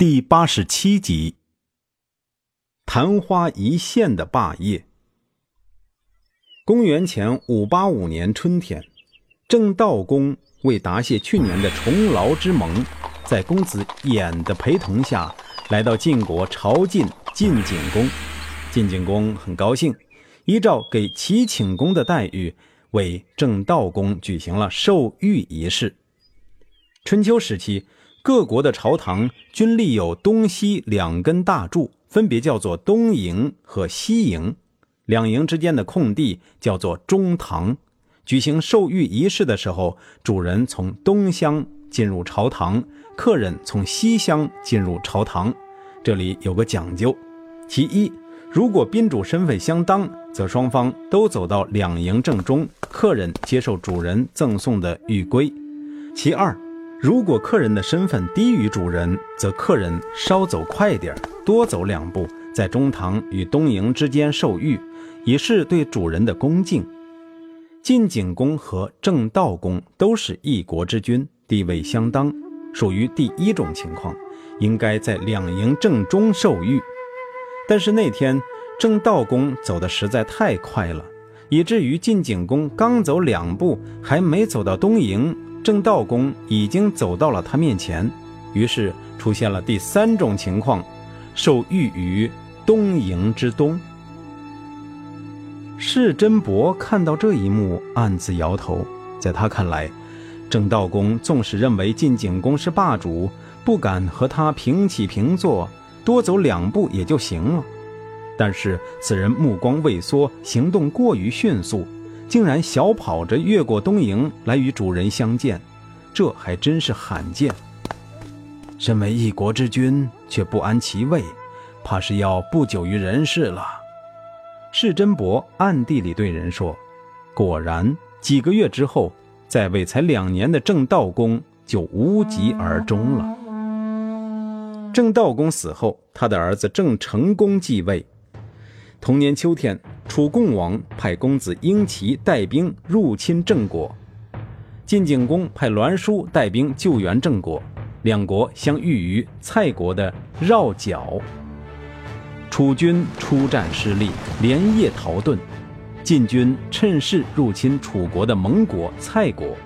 第八十七集，昙花一现的霸业。公元前五八五年春天，郑道公为答谢去年的重劳之盟，在公子偃的陪同下，来到晋国朝觐晋景公。晋景公很高兴，依照给齐顷公的待遇，为郑道公举行了授玉仪式。春秋时期。各国的朝堂均立有东西两根大柱，分别叫做东营和西营。两营之间的空地叫做中堂。举行授玉仪式的时候，主人从东厢进入朝堂，客人从西厢进入朝堂。这里有个讲究：其一，如果宾主身份相当，则双方都走到两营正中，客人接受主人赠送的玉圭；其二。如果客人的身份低于主人，则客人稍走快点多走两步，在中堂与东营之间受玉，以示对主人的恭敬。晋景公和郑道公都是一国之君，地位相当，属于第一种情况，应该在两营正中受玉。但是那天郑道公走的实在太快了，以至于晋景公刚走两步，还没走到东营。郑道公已经走到了他面前，于是出现了第三种情况，受御于东营之东。释真伯看到这一幕，暗自摇头。在他看来，郑道公纵使认为晋景公是霸主，不敢和他平起平坐，多走两步也就行了。但是此人目光畏缩，行动过于迅速。竟然小跑着越过东营来与主人相见，这还真是罕见。身为一国之君，却不安其位，怕是要不久于人世了。世真伯暗地里对人说：“果然，几个月之后，在位才两年的郑道公就无疾而终了。”郑道公死后，他的儿子郑成功继位。同年秋天。楚共王派公子婴齐带兵入侵郑国，晋景公派栾书带兵救援郑国，两国相遇于蔡国的绕角。楚军出战失利，连夜逃遁。晋军趁势入侵楚国的盟国蔡国，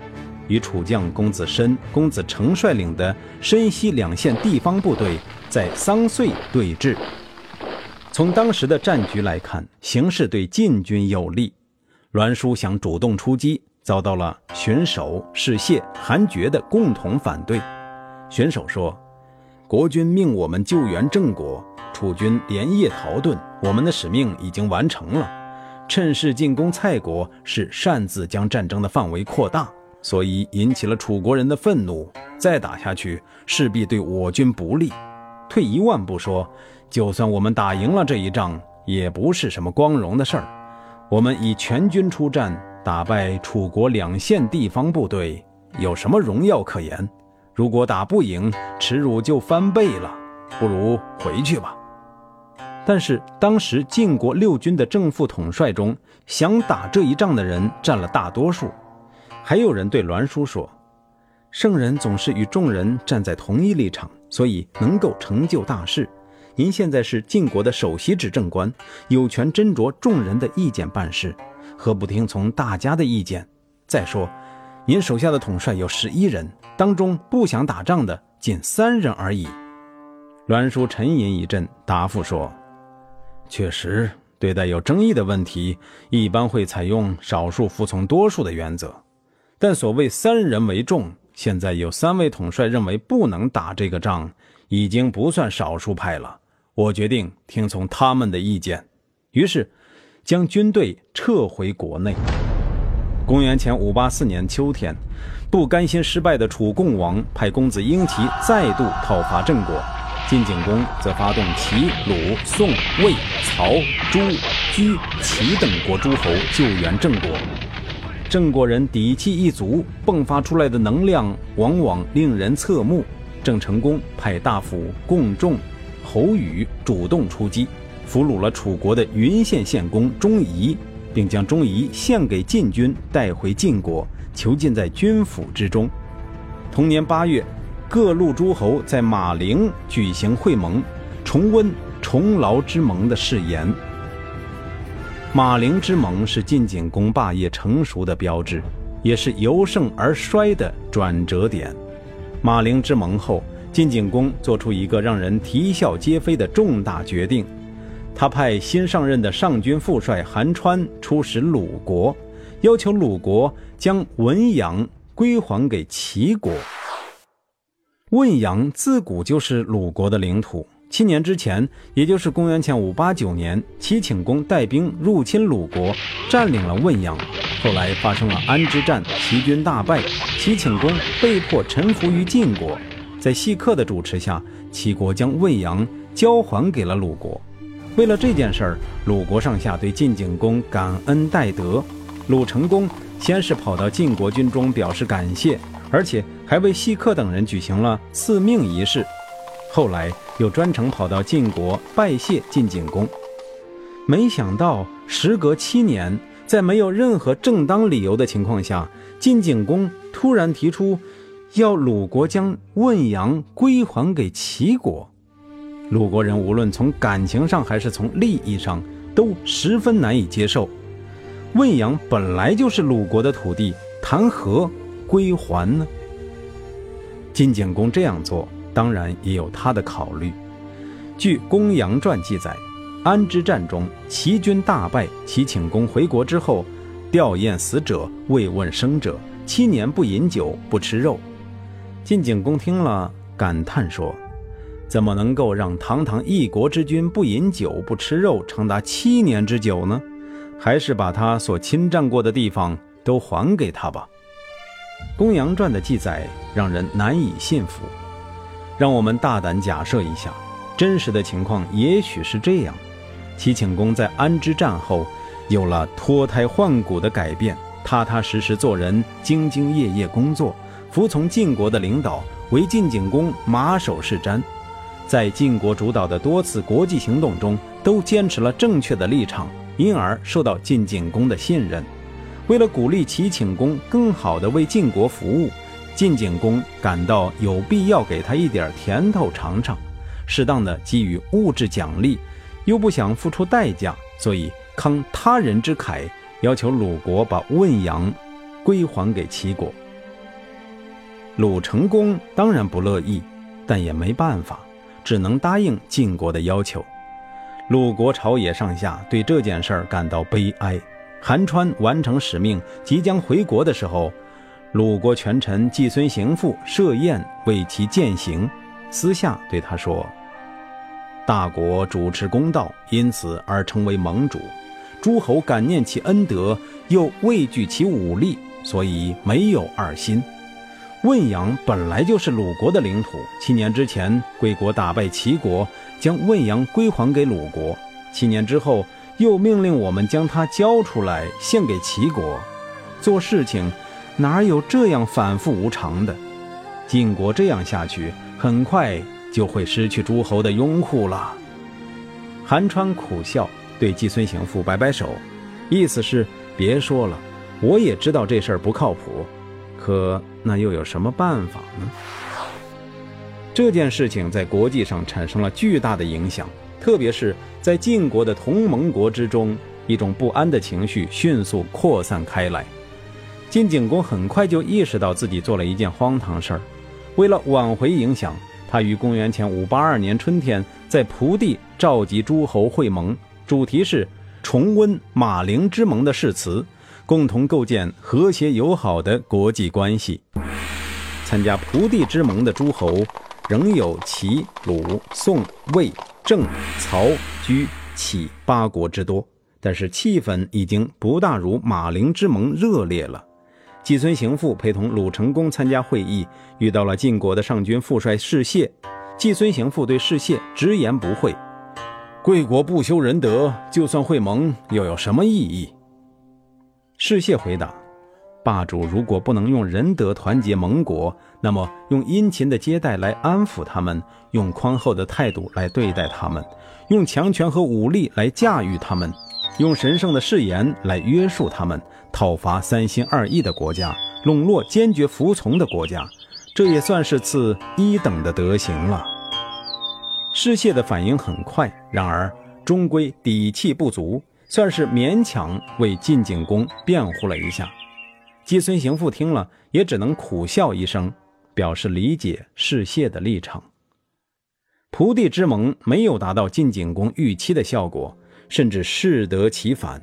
与楚将公子申、公子成率领的申西两县地方部队在桑穗对峙。从当时的战局来看，形势对晋军有利。栾书想主动出击，遭到了荀守、士燮、韩厥的共同反对。荀守说：“国君命我们救援郑国，楚军连夜逃遁，我们的使命已经完成了。趁势进攻蔡国，是擅自将战争的范围扩大，所以引起了楚国人的愤怒。再打下去，势必对我军不利。退一万步说。”就算我们打赢了这一仗，也不是什么光荣的事儿。我们以全军出战，打败楚国两县地方部队，有什么荣耀可言？如果打不赢，耻辱就翻倍了。不如回去吧。但是当时晋国六军的正副统帅中，想打这一仗的人占了大多数。还有人对栾书说：“圣人总是与众人站在同一立场，所以能够成就大事。”您现在是晋国的首席执政官，有权斟酌众人的意见办事，何不听从大家的意见？再说，您手下的统帅有十一人，当中不想打仗的仅三人而已。栾书沉吟一阵，答复说：“确实，对待有争议的问题，一般会采用少数服从多数的原则。但所谓三人为重，现在有三位统帅认为不能打这个仗，已经不算少数派了。”我决定听从他们的意见，于是将军队撤回国内。公元前五八四年秋天，不甘心失败的楚共王派公子婴齐再度讨伐郑国，晋景公则发动齐、鲁、宋、魏、曹、朱、居、齐等国诸侯救援郑国。郑国人底气一足，迸发出来的能量往往令人侧目。郑成功派大夫共仲。侯宇主动出击，俘虏了楚国的云县县公钟仪，并将钟仪献给晋军，带回晋国，囚禁在军府之中。同年八月，各路诸侯在马陵举行会盟，重温重劳之盟的誓言。马陵之盟是晋景公霸业成熟的标志，也是由盛而衰的转折点。马陵之盟后，晋景公做出一个让人啼笑皆非的重大决定，他派新上任的上军副帅韩川出使鲁国，要求鲁国将文阳归还给齐国。汶阳自古就是鲁国的领土。七年之前，也就是公元前五八九年，齐顷公带兵入侵鲁国，占领了汶阳。后来发生了安之战，齐军大败，齐顷公被迫臣服于晋国。在细客的主持下，齐国将汶阳交还给了鲁国。为了这件事儿，鲁国上下对晋景公感恩戴德。鲁成公先是跑到晋国军中表示感谢，而且还为细客等人举行了赐命仪式。后来又专程跑到晋国拜谢晋景公，没想到时隔七年，在没有任何正当理由的情况下，晋景公突然提出要鲁国将汶阳归还给齐国。鲁国人无论从感情上还是从利益上都十分难以接受。汶阳本来就是鲁国的土地，谈何归还呢？晋景公这样做。当然也有他的考虑。据《公羊传》记载，安之战中，齐军大败，齐顷公回国之后，吊唁死者，慰问生者，七年不饮酒，不吃肉。晋景公听了，感叹说：“怎么能够让堂堂一国之君不饮酒、不吃肉，长达七年之久呢？还是把他所侵占过的地方都还给他吧。”《公羊传》的记载让人难以信服。让我们大胆假设一下，真实的情况也许是这样：齐顷公在安之战后，有了脱胎换骨的改变，踏踏实实做人，兢兢业业工作，服从晋国的领导，为晋景公马首是瞻。在晋国主导的多次国际行动中，都坚持了正确的立场，因而受到晋景公的信任。为了鼓励齐顷公更好地为晋国服务。晋景公感到有必要给他一点甜头尝尝，适当的给予物质奖励，又不想付出代价，所以慷他人之慨，要求鲁国把汶阳归还给齐国。鲁成公当然不乐意，但也没办法，只能答应晋国的要求。鲁国朝野上下对这件事儿感到悲哀。韩川完成使命，即将回国的时候。鲁国权臣季孙行父设宴为其饯行，私下对他说：“大国主持公道，因此而成为盟主。诸侯感念其恩德，又畏惧其武力，所以没有二心。汶阳本来就是鲁国的领土，七年之前贵国打败齐国，将汶阳归还给鲁国。七年之后，又命令我们将它交出来献给齐国。做事情。”哪有这样反复无常的？晋国这样下去，很快就会失去诸侯的拥护了。韩川苦笑，对季孙行父摆摆手，意思是别说了，我也知道这事儿不靠谱，可那又有什么办法呢？这件事情在国际上产生了巨大的影响，特别是在晋国的同盟国之中，一种不安的情绪迅速扩散开来。晋景公很快就意识到自己做了一件荒唐事儿。为了挽回影响，他于公元前五八二年春天在蒲地召集诸侯会盟，主题是重温马陵之盟的誓词，共同构建和谐友好的国际关系。参加蒲地之盟的诸侯仍有齐、鲁、宋、魏、郑、曹、居、启八国之多，但是气氛已经不大如马陵之盟热烈了。季孙行父陪同鲁成公参加会议，遇到了晋国的上军副帅士燮。季孙行父对士燮直言不讳：“贵国不修仁德，就算会盟又有什么意义？”世燮回答：“霸主如果不能用仁德团结盟国，那么用殷勤的接待来安抚他们，用宽厚的态度来对待他们，用强权和武力来驾驭他们。”用神圣的誓言来约束他们，讨伐三心二意的国家，笼络坚决服从的国家，这也算是次一等的德行了。士燮的反应很快，然而终归底气不足，算是勉强为晋景公辩护了一下。季孙行父听了，也只能苦笑一声，表示理解士燮的立场。蒲地之盟没有达到晋景公预期的效果，甚至适得其反。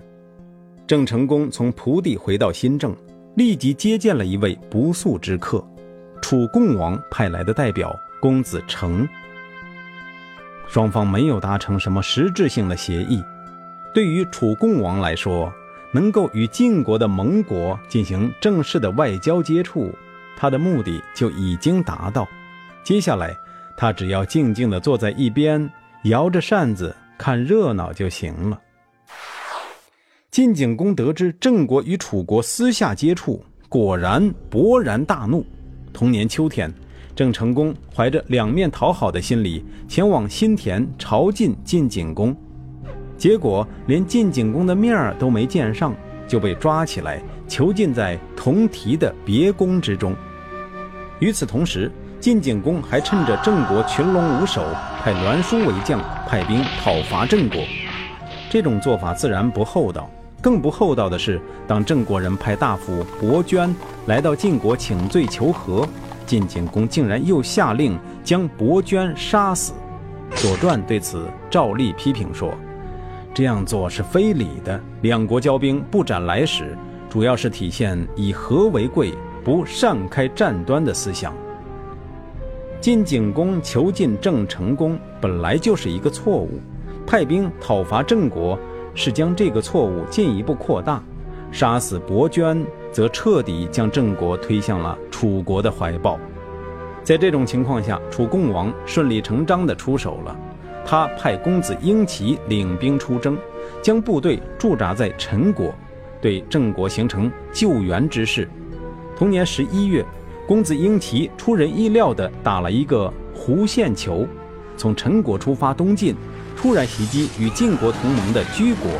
郑成功从蒲地回到新郑，立即接见了一位不速之客。楚共王派来的代表公子成，双方没有达成什么实质性的协议。对于楚共王来说，能够与晋国的盟国进行正式的外交接触，他的目的就已经达到。接下来，他只要静静地坐在一边，摇着扇子看热闹就行了。晋景公得知郑国与楚国私下接触，果然勃然大怒。同年秋天，郑成功怀着两面讨好的心理前往新田朝觐晋景公，结果连晋景公的面儿都没见上，就被抓起来囚禁在同提的别宫之中。与此同时，晋景公还趁着郑国群龙无首，派栾书为将，派兵讨伐郑国。这种做法自然不厚道。更不厚道的是，当郑国人派大夫伯捐来到晋国请罪求和，晋景公竟然又下令将伯捐杀死。《左传》对此照例批评说：“这样做是非礼的。两国交兵不斩来使，主要是体现以和为贵，不擅开战端的思想。”晋景公囚禁郑成功本来就是一个错误，派兵讨伐郑国。是将这个错误进一步扩大，杀死伯捐，则彻底将郑国推向了楚国的怀抱。在这种情况下，楚共王顺理成章地出手了。他派公子婴齐领兵出征，将部队驻扎在陈国，对郑国形成救援之势。同年十一月，公子婴齐出人意料地打了一个弧线球，从陈国出发东进。突然袭击与晋国同盟的居国，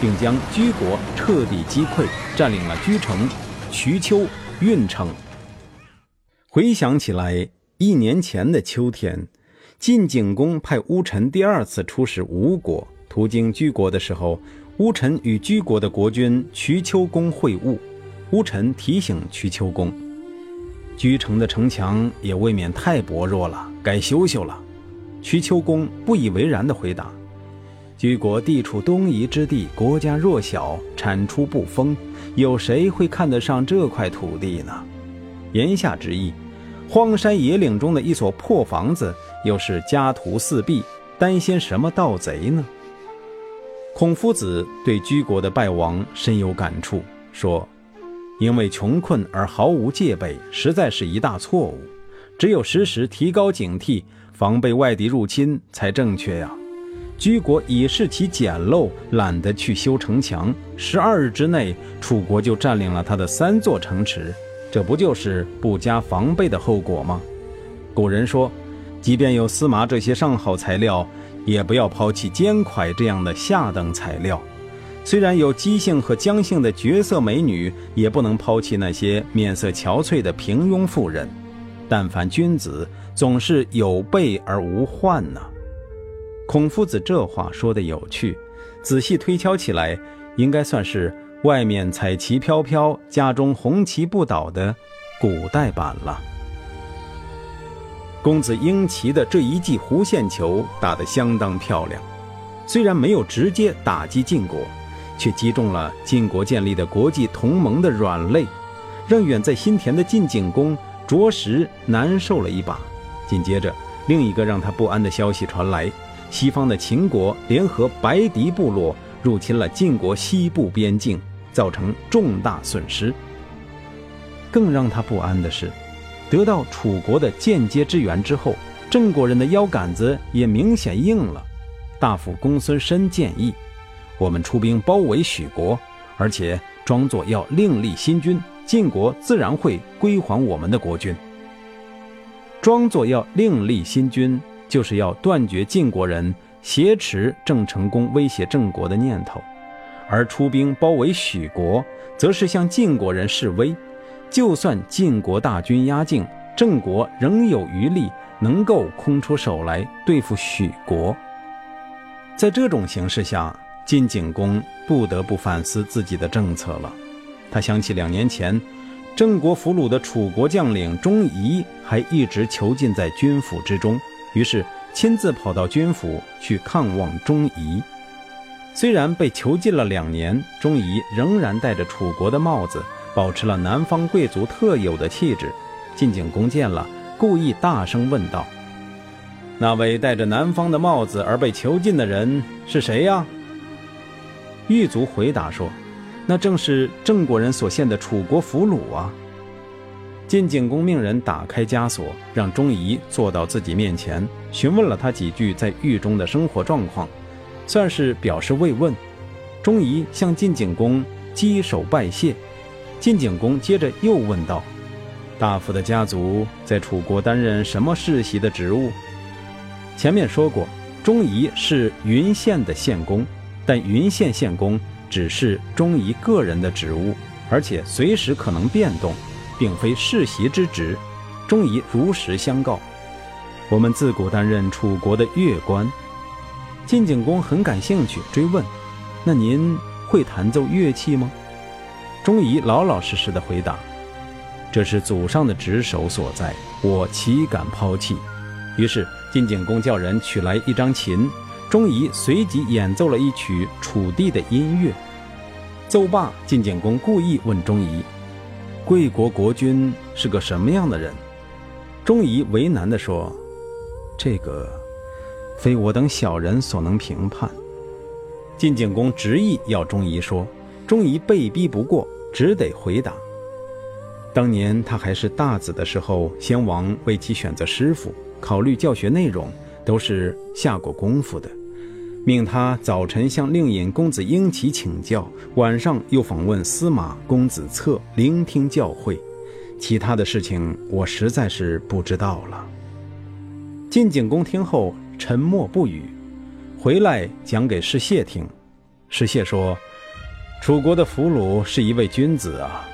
并将居国彻底击溃，占领了居城、瞿丘、运城。回想起来，一年前的秋天，晋景公派乌臣第二次出使吴国，途经居国的时候，乌臣与居国的国君瞿丘公会晤。乌臣提醒瞿丘公，居城的城墙也未免太薄弱了，该修修了。瞿丘公不以为然地回答：“居国地处东夷之地，国家弱小，产出不丰，有谁会看得上这块土地呢？”言下之意，荒山野岭中的一所破房子，又是家徒四壁，担心什么盗贼呢？孔夫子对居国的败亡深有感触，说：“因为穷困而毫无戒备，实在是一大错误。只有时时提高警惕。”防备外敌入侵才正确呀！居国已是其简陋，懒得去修城墙，十二日之内，楚国就占领了他的三座城池，这不就是不加防备的后果吗？古人说，即便有司麻这些上好材料，也不要抛弃肩块这样的下等材料；虽然有姬姓和姜姓的绝色美女，也不能抛弃那些面色憔悴的平庸妇人。但凡君子。总是有备而无患呢。孔夫子这话说的有趣，仔细推敲起来，应该算是外面彩旗飘飘，家中红旗不倒的古代版了。公子婴齐的这一记弧线球打得相当漂亮，虽然没有直接打击晋国，却击中了晋国建立的国际同盟的软肋，让远在新田的晋景公着实难受了一把。紧接着，另一个让他不安的消息传来：西方的秦国联合白狄部落入侵了晋国西部边境，造成重大损失。更让他不安的是，得到楚国的间接支援之后，郑国人的腰杆子也明显硬了。大夫公孙申建议，我们出兵包围许国，而且装作要另立新君，晋国自然会归还我们的国君。装作要另立新君，就是要断绝晋国人挟持郑成功威胁郑国的念头；而出兵包围许国，则是向晋国人示威。就算晋国大军压境，郑国仍有余力，能够空出手来对付许国。在这种形势下，晋景公不得不反思自己的政策了。他想起两年前，郑国俘虏的楚国将领钟仪还一直囚禁在军府之中，于是亲自跑到军府去看望钟仪。虽然被囚禁了两年，钟仪仍然戴着楚国的帽子，保持了南方贵族特有的气质。晋景公见了，故意大声问道：“那位戴着南方的帽子而被囚禁的人是谁呀？”狱卒回答说：“那正是郑国人所献的楚国俘虏啊。”晋景公命人打开枷锁，让钟仪坐到自己面前，询问了他几句在狱中的生活状况。算是表示慰问，钟仪向晋景公稽首拜谢。晋景公接着又问道：“大夫的家族在楚国担任什么世袭的职务？”前面说过，钟仪是云县的县公，但云县县公只是钟仪个人的职务，而且随时可能变动，并非世袭之职。钟仪如实相告：“我们自古担任楚国的乐官。”晋景公很感兴趣，追问：“那您会弹奏乐器吗？”钟仪老老实实的回答：“这是祖上的职守所在，我岂敢抛弃？”于是晋景公叫人取来一张琴，钟仪随即演奏了一曲楚地的音乐。奏罢，晋景公故意问钟仪：“贵国国君是个什么样的人？”钟仪为难地说：“这个。”非我等小人所能评判。晋景公执意要钟仪说，钟仪被逼不过，只得回答。当年他还是大子的时候，先王为其选择师傅，考虑教学内容，都是下过功夫的。命他早晨向令尹公子婴齐请教，晚上又访问司马公子策，聆听教诲。其他的事情，我实在是不知道了。晋景公听后。沉默不语，回来讲给世燮听。世燮说：“楚国的俘虏是一位君子啊，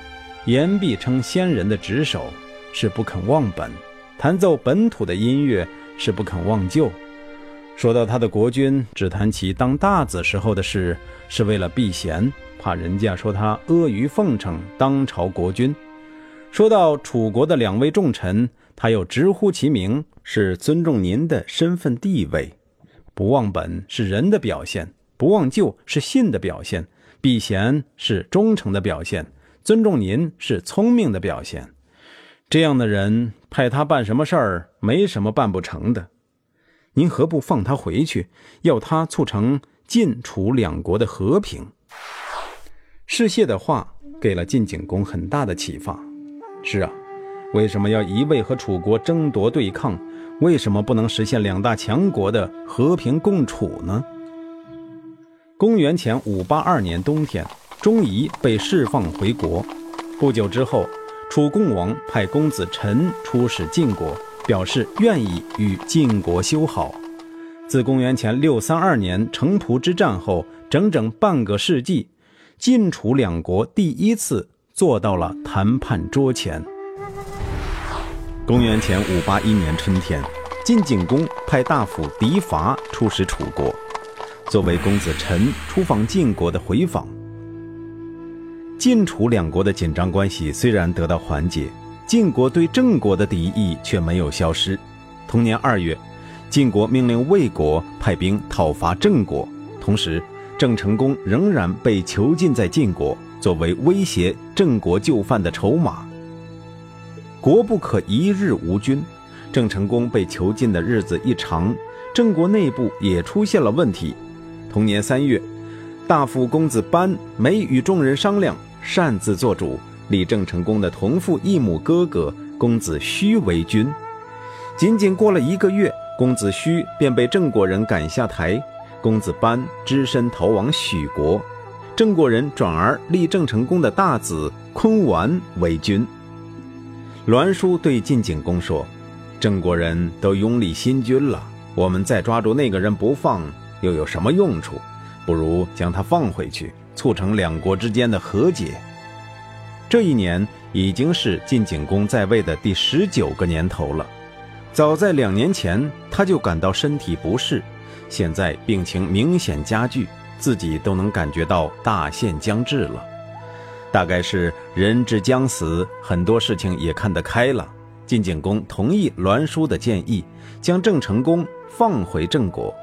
言必称先人的职守，是不肯忘本；弹奏本土的音乐，是不肯忘旧。说到他的国君，只谈起当大子时候的事，是为了避嫌，怕人家说他阿谀奉承当朝国君。说到楚国的两位重臣。”他又直呼其名，是尊重您的身份地位。不忘本是人的表现，不忘旧是信的表现，避嫌是忠诚的表现，尊重您是聪明的表现。这样的人派他办什么事儿，没什么办不成的。您何不放他回去，要他促成晋楚两国的和平？士燮的话给了晋景公很大的启发。是啊。为什么要一味和楚国争夺对抗？为什么不能实现两大强国的和平共处呢？公元前五八二年冬天，钟仪被释放回国。不久之后，楚共王派公子臣出使晋国，表示愿意与晋国修好。自公元前六三二年城濮之战后，整整半个世纪，晋楚两国第一次坐到了谈判桌前。公元前五八一年春天，晋景公派大夫狄伐出使楚国，作为公子臣出访晋国的回访。晋楚两国的紧张关系虽然得到缓解，晋国对郑国的敌意却没有消失。同年二月，晋国命令魏国派兵讨伐郑国，同时郑成功仍然被囚禁在晋国，作为威胁郑国就范的筹码。国不可一日无君。郑成功被囚禁的日子一长，郑国内部也出现了问题。同年三月，大夫公子班没与众人商量，擅自做主，立郑成功的同父异母哥哥公子虚为君。仅仅过了一个月，公子虚便被郑国人赶下台，公子班只身逃往许国，郑国人转而立郑成功的大子昆完为君。栾书对晋景公说：“郑国人都拥立新君了，我们再抓住那个人不放，又有什么用处？不如将他放回去，促成两国之间的和解。”这一年，已经是晋景公在位的第十九个年头了。早在两年前，他就感到身体不适，现在病情明显加剧，自己都能感觉到大限将至了。大概是人之将死，很多事情也看得开了。晋景公同意栾书的建议，将郑成功放回郑国。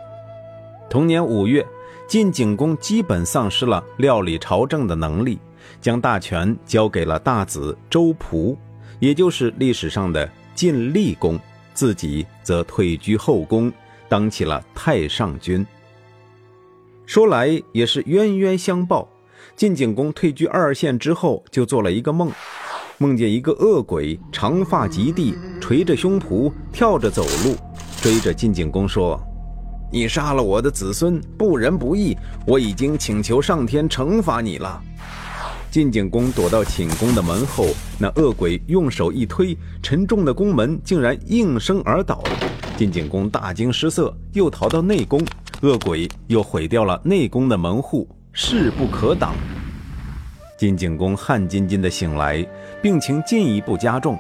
同年五月，晋景公基本丧失了料理朝政的能力，将大权交给了大子周仆，也就是历史上的晋厉公，自己则退居后宫，当起了太上君。说来也是冤冤相报。晋景公退居二线之后，就做了一个梦，梦见一个恶鬼，长发及地，垂着胸脯，跳着走路，追着晋景公说：“你杀了我的子孙，不仁不义，我已经请求上天惩罚你了。”晋景公躲到寝宫的门后，那恶鬼用手一推，沉重的宫门竟然应声而倒。晋景公大惊失色，又逃到内宫，恶鬼又毁掉了内宫的门户。势不可挡。晋景公汗津津地醒来，病情进一步加重。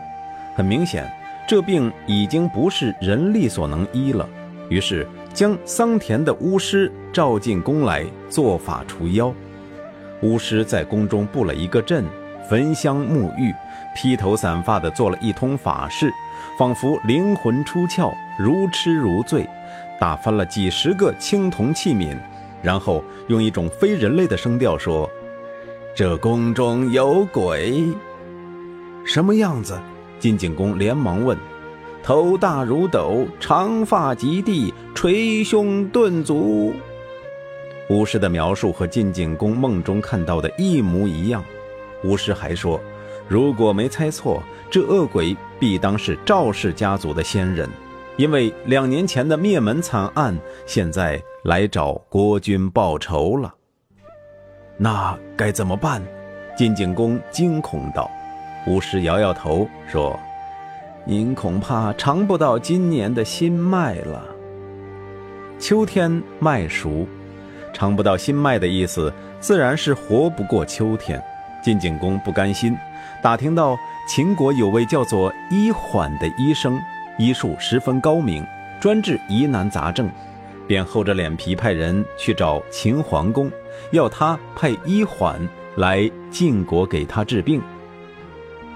很明显，这病已经不是人力所能医了。于是，将桑田的巫师召进宫来做法除妖。巫师在宫中布了一个阵，焚香沐浴，披头散发地做了一通法事，仿佛灵魂出窍，如痴如醉，打翻了几十个青铜器皿。然后用一种非人类的声调说：“这宫中有鬼，什么样子？”晋景公连忙问：“头大如斗，长发及地，捶胸顿足。”巫师的描述和晋景公梦中看到的一模一样。巫师还说：“如果没猜错，这恶鬼必当是赵氏家族的先人。”因为两年前的灭门惨案，现在来找国君报仇了。那该怎么办？晋景公惊恐道。巫师摇摇头说：“您恐怕尝不到今年的新麦了。秋天麦熟，尝不到新麦的意思，自然是活不过秋天。”晋景公不甘心，打听到秦国有位叫做伊缓的医生。医术十分高明，专治疑难杂症，便厚着脸皮派人去找秦桓公，要他派医缓来晋国给他治病。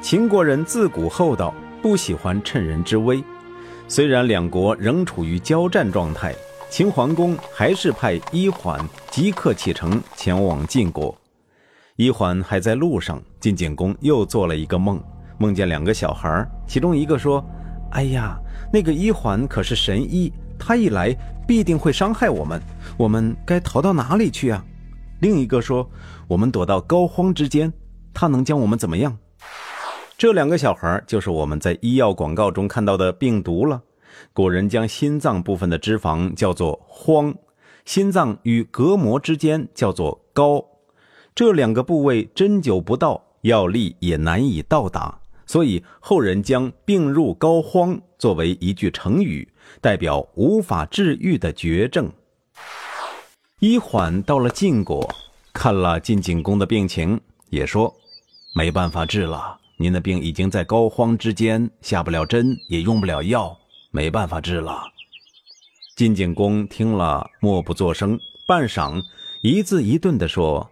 秦国人自古厚道，不喜欢趁人之危。虽然两国仍处于交战状态，秦桓公还是派医缓即刻启程前往晋国。医缓还在路上，晋景公又做了一个梦，梦见两个小孩，其中一个说。哎呀，那个医环可是神医，他一来必定会伤害我们，我们该逃到哪里去啊？另一个说，我们躲到膏肓之间，他能将我们怎么样？这两个小孩就是我们在医药广告中看到的病毒了。古人将心脏部分的脂肪叫做肓，心脏与隔膜之间叫做膏，这两个部位针灸不到，药力也难以到达。所以后人将“病入膏肓”作为一句成语，代表无法治愈的绝症。医缓到了晋国，看了晋景公的病情，也说：“没办法治了，您的病已经在膏肓之间，下不了针，也用不了药，没办法治了。”晋景公听了，默不作声，半晌，一字一顿地说：“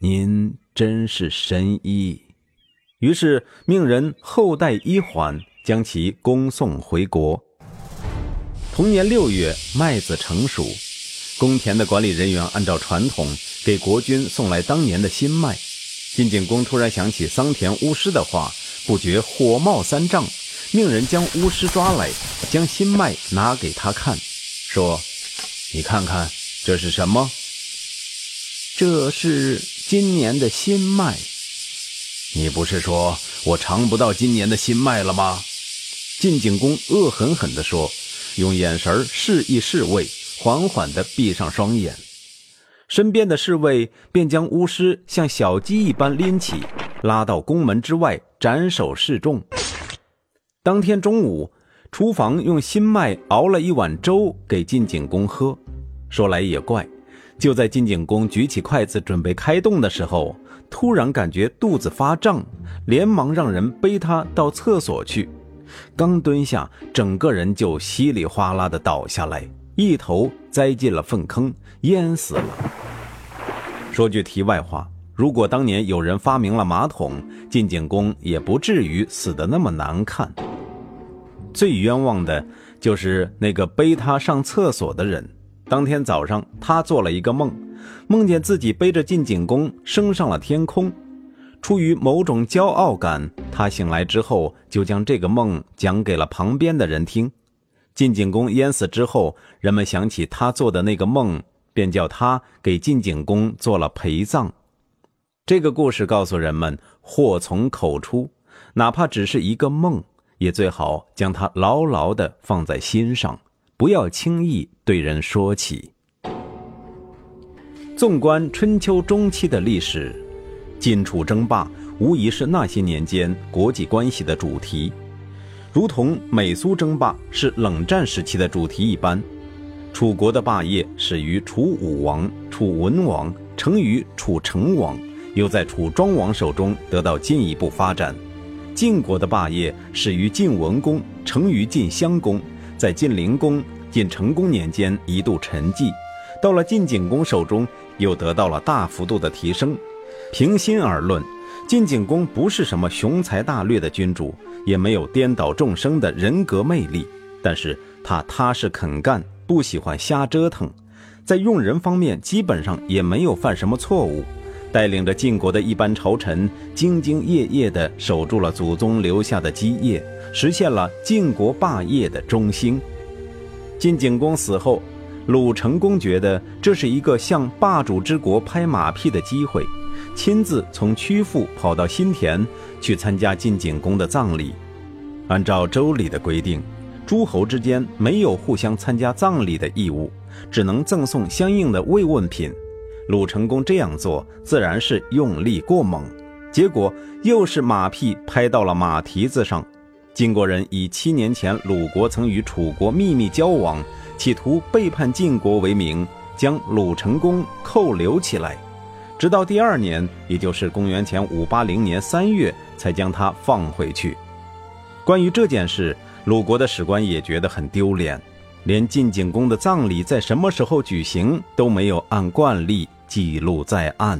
您真是神医。”于是命人厚待医缓，将其恭送回国。同年六月，麦子成熟，公田的管理人员按照传统给国君送来当年的新麦。晋景公突然想起桑田巫师的话，不觉火冒三丈，命人将巫师抓来，将新麦拿给他看，说：“你看看这是什么？这是今年的新麦。”你不是说我尝不到今年的新麦了吗？晋景公恶狠狠地说，用眼神示意侍卫缓缓地闭上双眼。身边的侍卫便将巫师像小鸡一般拎起，拉到宫门之外斩首示众。当天中午，厨房用新麦熬了一碗粥给晋景公喝。说来也怪，就在晋景公举起筷子准备开动的时候。突然感觉肚子发胀，连忙让人背他到厕所去。刚蹲下，整个人就稀里哗啦的倒下来，一头栽进了粪坑，淹死了。说句题外话，如果当年有人发明了马桶，晋景公也不至于死得那么难看。最冤枉的就是那个背他上厕所的人。当天早上，他做了一个梦，梦见自己背着晋景公升上了天空。出于某种骄傲感，他醒来之后就将这个梦讲给了旁边的人听。晋景公淹死之后，人们想起他做的那个梦，便叫他给晋景公做了陪葬。这个故事告诉人们：祸从口出，哪怕只是一个梦，也最好将它牢牢地放在心上，不要轻易对人说起。纵观春秋中期的历史。晋楚争霸无疑是那些年间国际关系的主题，如同美苏争霸是冷战时期的主题一般。楚国的霸业始于楚武王、楚文王，成于楚成王，又在楚庄王手中得到进一步发展。晋国的霸业始于晋文公，成于晋襄公，在晋灵公、晋成公年间一度沉寂，到了晋景公手中又得到了大幅度的提升。平心而论，晋景公不是什么雄才大略的君主，也没有颠倒众生的人格魅力。但是他踏实肯干，不喜欢瞎折腾，在用人方面基本上也没有犯什么错误。带领着晋国的一班朝臣，兢兢业业地守住了祖宗留下的基业，实现了晋国霸业的中兴。晋景公死后，鲁成公觉得这是一个向霸主之国拍马屁的机会。亲自从曲阜跑到新田去参加晋景公的葬礼。按照周礼的规定，诸侯之间没有互相参加葬礼的义务，只能赠送相应的慰问品。鲁成公这样做自然是用力过猛，结果又是马屁拍到了马蹄子上。晋国人以七年前鲁国曾与楚国秘密交往，企图背叛晋国为名，将鲁成公扣留起来。直到第二年，也就是公元前五八零年三月，才将他放回去。关于这件事，鲁国的史官也觉得很丢脸，连晋景公的葬礼在什么时候举行都没有按惯例记录在案。